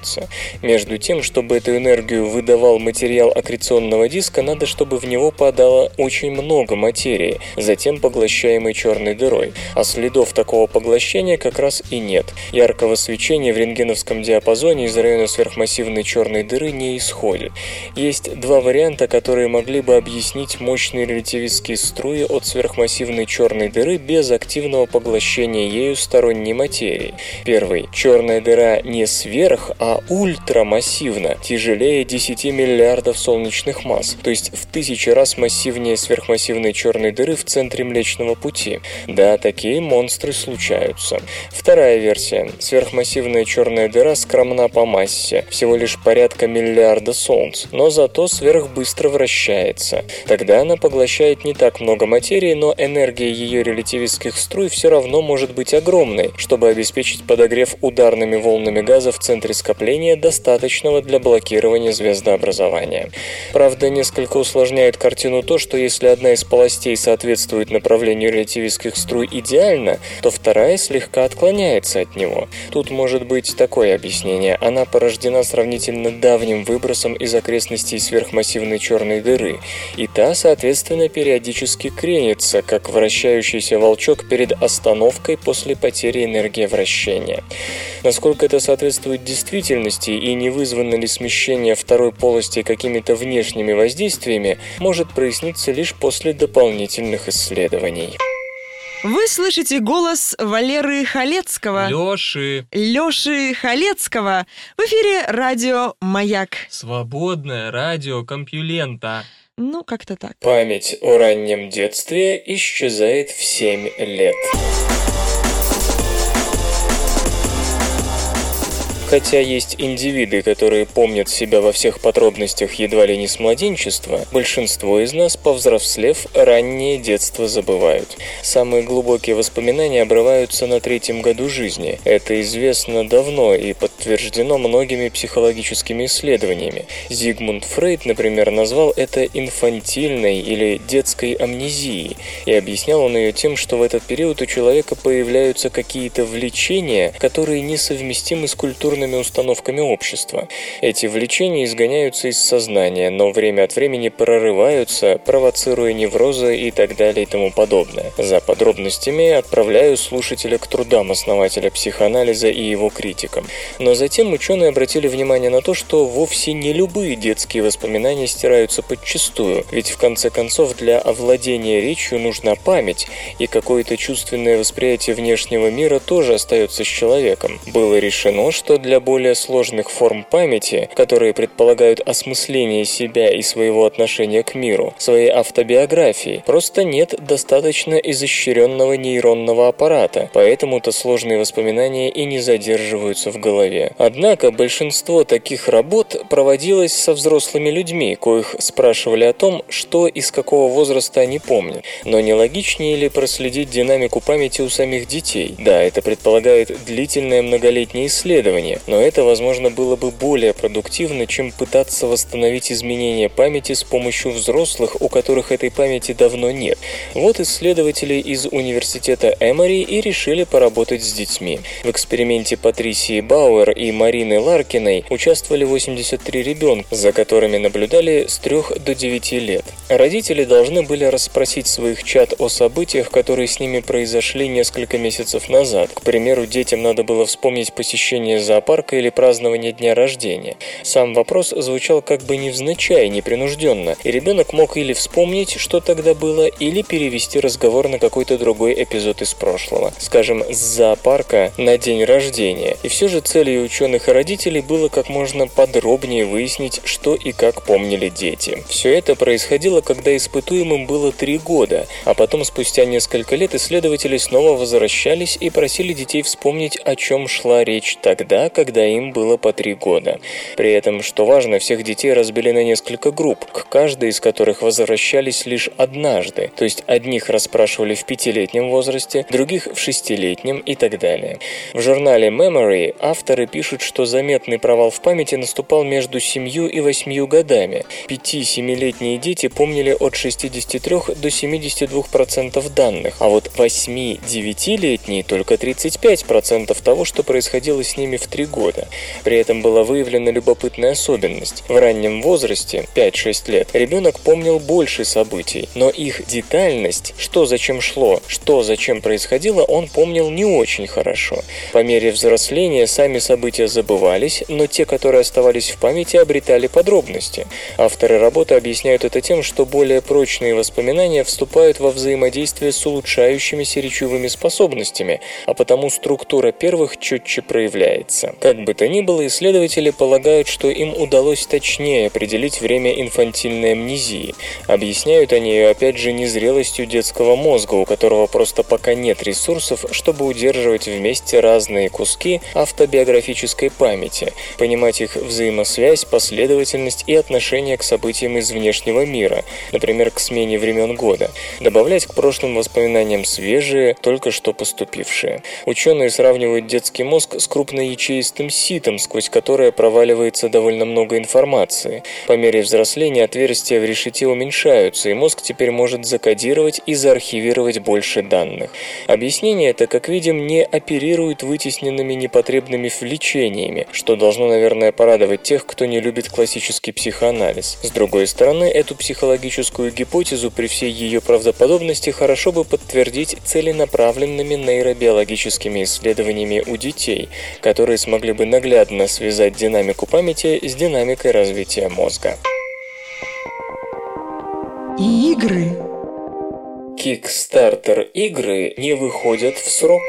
Между тем, чтобы эту энергию выдавал материал аккреционного диска, надо, чтобы в него падало очень много материи, затем поглощаемой черной дырой. А следов такого поглощения как раз и нет. Яркого свечения в рентгеновском диапазоне из района сверхмассивной черной дыры не исходит. Есть два варианта, которые могли бы объяснить мощные релятивистские струи от сверхмассивной черной дыры без активного поглощения ею сторонней материи. Первый. Черная дыра не сверх, а ультрамассивна, тяжелее 10 миллиардов солнечных масс, то есть в тысячи раз массивнее сверхмассивной черной дыры в центре Млечного Пути. Да, такие монстры случаются. Вторая версия. Сверхмассивная черная дыра скромна по массе, всего лишь порядка миллиарда Солнц, но зато сверхбыстро вращается. Тогда она поглощает не так много материи, но энергия ее релятивистских струй все равно может быть огромной, чтобы обеспечить подогрев ударными волнами газа в центре скопления, достаточного для блокирования звездообразования. Правда, несколько усложняет картину то, что если одна из полостей соответствует направлению релятивистских струй идеально, то вторая слегка отклоняется от него. Тут может быть такое объяснение. Она порождена сравнительно давним выбросом из окрестностей сверхмассивной черной дыры, и та, соответственно, периодически кренится, как вращающийся волчок перед остановкой после потери энергии вращения. Насколько это соответствует действительности и не вызвано ли смещение второй полости какими-то внешними воздействиями, может проясниться лишь после дополнительных исследований. Вы слышите голос Валеры Халецкого. Лёши. Лёши Халецкого. В эфире радио «Маяк». Свободное радио Компьюлента. Ну, как-то так. Память о раннем детстве исчезает в 7 лет. Хотя есть индивиды, которые помнят себя во всех подробностях едва ли не с младенчества, большинство из нас, повзрослев, раннее детство забывают. Самые глубокие воспоминания обрываются на третьем году жизни. Это известно давно и подтверждено многими психологическими исследованиями. Зигмунд Фрейд, например, назвал это инфантильной или детской амнезией, и объяснял он ее тем, что в этот период у человека появляются какие-то влечения, которые несовместимы с культурной культурными установками общества. Эти влечения изгоняются из сознания, но время от времени прорываются, провоцируя неврозы и так далее и тому подобное. За подробностями отправляю слушателя к трудам основателя психоанализа и его критикам. Но затем ученые обратили внимание на то, что вовсе не любые детские воспоминания стираются подчистую, ведь в конце концов для овладения речью нужна память, и какое-то чувственное восприятие внешнего мира тоже остается с человеком. Было решено, что для для более сложных форм памяти, которые предполагают осмысление себя и своего отношения к миру, своей автобиографии, просто нет достаточно изощренного нейронного аппарата, поэтому-то сложные воспоминания и не задерживаются в голове. Однако большинство таких работ проводилось со взрослыми людьми, коих спрашивали о том, что и с какого возраста они помнят. Но не логичнее ли проследить динамику памяти у самих детей? Да, это предполагает длительное многолетнее исследование, но это, возможно, было бы более продуктивно, чем пытаться восстановить изменения памяти с помощью взрослых, у которых этой памяти давно нет. Вот исследователи из университета Эмори и решили поработать с детьми. В эксперименте Патрисии Бауэр и Марины Ларкиной участвовали 83 ребенка, за которыми наблюдали с 3 до 9 лет. Родители должны были расспросить своих чат о событиях, которые с ними произошли несколько месяцев назад. К примеру, детям надо было вспомнить посещение зоопарка зоопарка или празднования дня рождения. Сам вопрос звучал как бы невзначай, непринужденно, и ребенок мог или вспомнить, что тогда было, или перевести разговор на какой-то другой эпизод из прошлого. Скажем, с зоопарка на день рождения. И все же целью ученых и родителей было как можно подробнее выяснить, что и как помнили дети. Все это происходило, когда испытуемым было три года, а потом спустя несколько лет исследователи снова возвращались и просили детей вспомнить, о чем шла речь тогда, когда им было по три года. При этом, что важно, всех детей разбили на несколько групп, к каждой из которых возвращались лишь однажды, то есть одних расспрашивали в пятилетнем возрасте, других в шестилетнем и так далее. В журнале Memory авторы пишут, что заметный провал в памяти наступал между семью и восьмью годами. Пяти-семилетние дети помнили от 63 до 72% данных, а вот 8-9-летние только 35% того, что происходило с ними в три года. При этом была выявлена любопытная особенность. В раннем возрасте, 5-6 лет, ребенок помнил больше событий, но их детальность, что зачем шло, что зачем происходило, он помнил не очень хорошо. По мере взросления сами события забывались, но те, которые оставались в памяти, обретали подробности. Авторы работы объясняют это тем, что более прочные воспоминания вступают во взаимодействие с улучшающимися речевыми способностями, а потому структура первых четче проявляется. Как бы то ни было, исследователи полагают, что им удалось точнее определить время инфантильной амнезии. Объясняют они ее опять же незрелостью детского мозга, у которого просто пока нет ресурсов, чтобы удерживать вместе разные куски автобиографической памяти, понимать их взаимосвязь, последовательность и отношение к событиям из внешнего мира, например, к смене времен года, добавлять к прошлым воспоминаниям свежие, только что поступившие. Ученые сравнивают детский мозг с крупноячеистым ситом, сквозь которое проваливается довольно много информации. По мере взросления отверстия в решете уменьшаются, и мозг теперь может закодировать и заархивировать больше данных. Объяснение это, как видим, не оперирует вытесненными непотребными влечениями, что должно, наверное, порадовать тех, кто не любит классический психоанализ. С другой стороны, эту психологическую гипотезу при всей ее правдоподобности хорошо бы подтвердить целенаправленными нейробиологическими исследованиями у детей, которые смогли бы наглядно связать динамику памяти с динамикой развития мозга. И игры. Kickstarter игры не выходят в срок.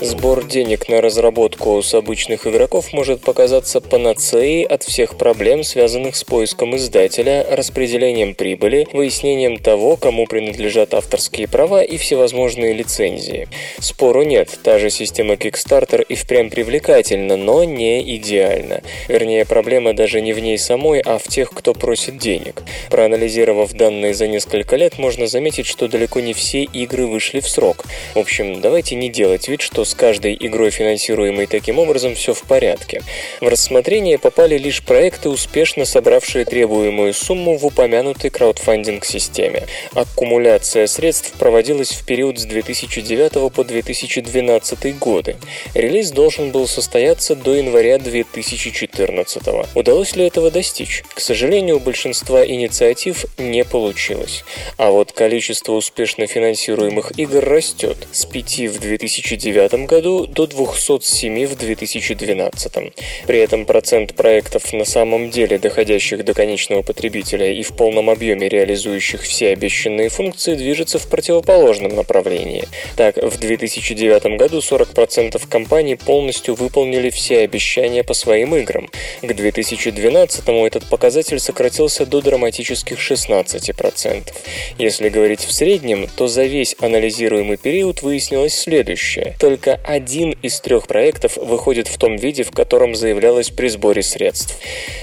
Сбор денег на разработку с обычных игроков может показаться панацеей от всех проблем, связанных с поиском издателя, распределением прибыли, выяснением того, кому принадлежат авторские права и всевозможные лицензии. Спору нет, та же система Kickstarter и впрямь привлекательна, но не идеальна. Вернее, проблема даже не в ней самой, а в тех, кто просит денег. Проанализировав данные за несколько лет, можно заметить, что далеко не все игры вышли в срок. В общем, давайте не делать вид, что с каждой игрой, финансируемой таким образом, все в порядке. В рассмотрение попали лишь проекты, успешно собравшие требуемую сумму в упомянутой краудфандинг-системе. Аккумуляция средств проводилась в период с 2009 по 2012 годы. Релиз должен был состояться до января 2014. Удалось ли этого достичь? К сожалению, у большинства инициатив не получилось. А вот количество успешно финансируемых игр растет с 5 в 2009 году до 207 в 2012. При этом процент проектов на самом деле доходящих до конечного потребителя и в полном объеме реализующих все обещанные функции движется в противоположном направлении. Так, в 2009 году 40% компаний полностью выполнили все обещания по своим играм. К 2012 этот показатель сократился до драматических 16%. Если говорить в среднем, то за весь анализируемый период выяснилось следующее. Только один из трех проектов выходит в том виде, в котором заявлялось при сборе средств.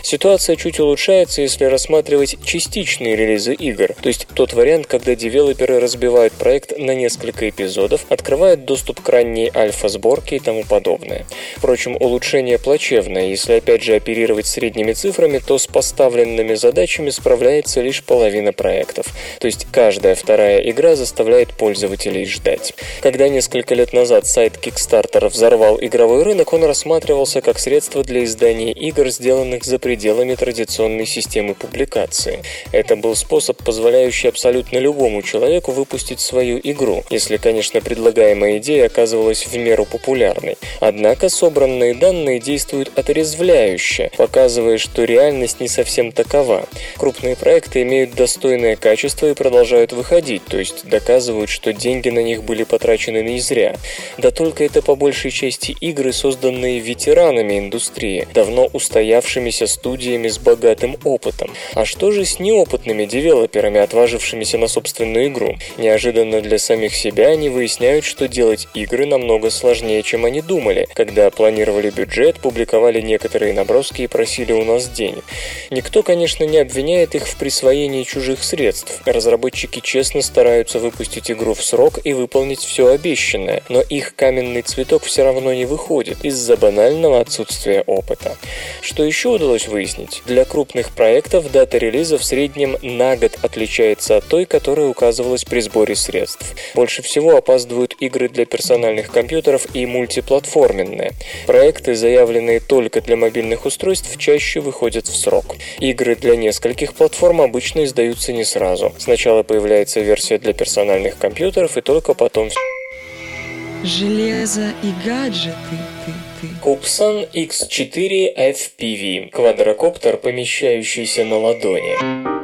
Ситуация чуть улучшается, если рассматривать частичные релизы игр, то есть тот вариант, когда девелоперы разбивают проект на несколько эпизодов, открывают доступ к ранней альфа-сборке и тому подобное. Впрочем, улучшение плачевное, если опять же оперировать средними цифрами, то с поставленными задачами справляется лишь половина проектов, то есть каждая вторая игра заставляет пользователей ждать. Когда несколько лет назад сайт Kickstarter взорвал игровой рынок, он рассматривался как средство для издания игр, сделанных за пределами традиционной системы публикации. Это был способ, позволяющий абсолютно любому человеку выпустить свою игру, если, конечно, предлагаемая идея оказывалась в меру популярной. Однако собранные данные действуют отрезвляюще, показывая, что реальность не совсем такова. Крупные проекты имеют достойное качество и продолжают выходить, то есть доказывают, что деньги на них были потрачены не зря. Да только только это по большей части игры, созданные ветеранами индустрии, давно устоявшимися студиями с богатым опытом. А что же с неопытными девелоперами, отважившимися на собственную игру? Неожиданно для самих себя они выясняют, что делать игры намного сложнее, чем они думали, когда планировали бюджет, публиковали некоторые наброски и просили у нас денег. Никто, конечно, не обвиняет их в присвоении чужих средств. Разработчики честно стараются выпустить игру в срок и выполнить все обещанное, но их каменный цветок все равно не выходит из-за банального отсутствия опыта. Что еще удалось выяснить? Для крупных проектов дата релиза в среднем на год отличается от той, которая указывалась при сборе средств. Больше всего опаздывают игры для персональных компьютеров и мультиплатформенные. Проекты, заявленные только для мобильных устройств, чаще выходят в срок. Игры для нескольких платформ обычно издаются не сразу. Сначала появляется версия для персональных компьютеров и только потом Железо и гаджеты. Ты, ты. Купсан X4 FPV – квадрокоптер, помещающийся на ладони.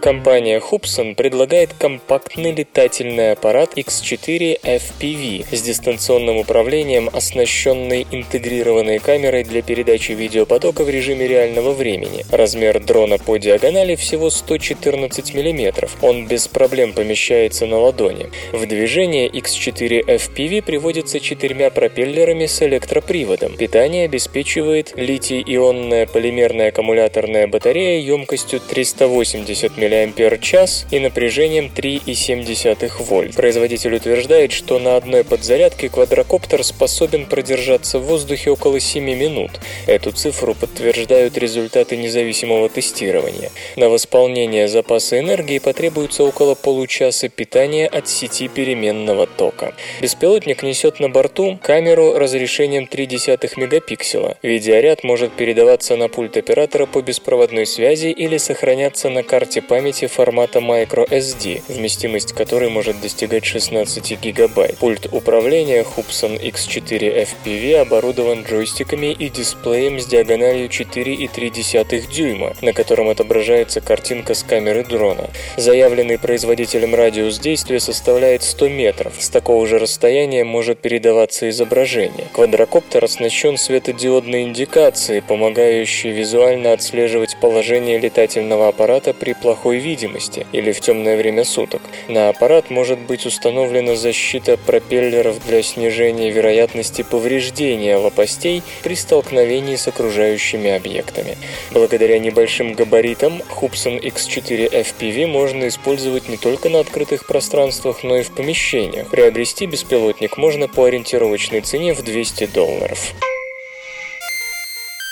Компания Hubsan предлагает компактный летательный аппарат X4 FPV с дистанционным управлением, оснащенный интегрированной камерой для передачи видеопотока в режиме реального времени. Размер дрона по диагонали всего 114 мм. Он без проблем помещается на ладони. В движение X4 FPV приводится четырьмя пропеллерами с электроприводом. Питание обеспечивает литий-ионная полимерная аккумуляторная батарея емкостью 380 мАч мАч и напряжением 3,7 вольт. Производитель утверждает, что на одной подзарядке квадрокоптер способен продержаться в воздухе около 7 минут. Эту цифру подтверждают результаты независимого тестирования. На восполнение запаса энергии потребуется около получаса питания от сети переменного тока. Беспилотник несет на борту камеру разрешением 0,3 мегапикселя. Видеоряд может передаваться на пульт оператора по беспроводной связи или сохраняться на карте памяти памяти формата microSD, вместимость которой может достигать 16 гигабайт. Пульт управления Hubsan X4 FPV оборудован джойстиками и дисплеем с диагональю 4,3 дюйма, на котором отображается картинка с камеры дрона. Заявленный производителем радиус действия составляет 100 метров. С такого же расстояния может передаваться изображение. Квадрокоптер оснащен светодиодной индикацией, помогающей визуально отслеживать положение летательного аппарата при плохой плохой видимости или в темное время суток. На аппарат может быть установлена защита пропеллеров для снижения вероятности повреждения лопастей при столкновении с окружающими объектами. Благодаря небольшим габаритам Hubsan X4 FPV можно использовать не только на открытых пространствах, но и в помещениях. Приобрести беспилотник можно по ориентировочной цене в 200 долларов.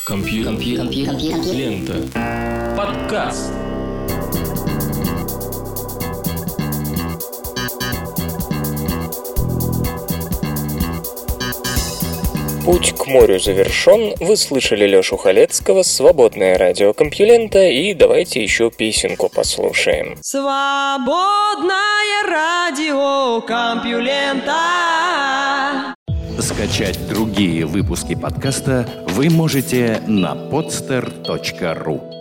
Компьютер. Компьютер. Лента. Подкаст. Путь к морю завершен. Вы слышали Лёшу Халецкого, свободное радио Компьюлента, и давайте еще песенку послушаем. Свободное радио Компьюлента. Скачать другие выпуски подкаста вы можете на podster.ru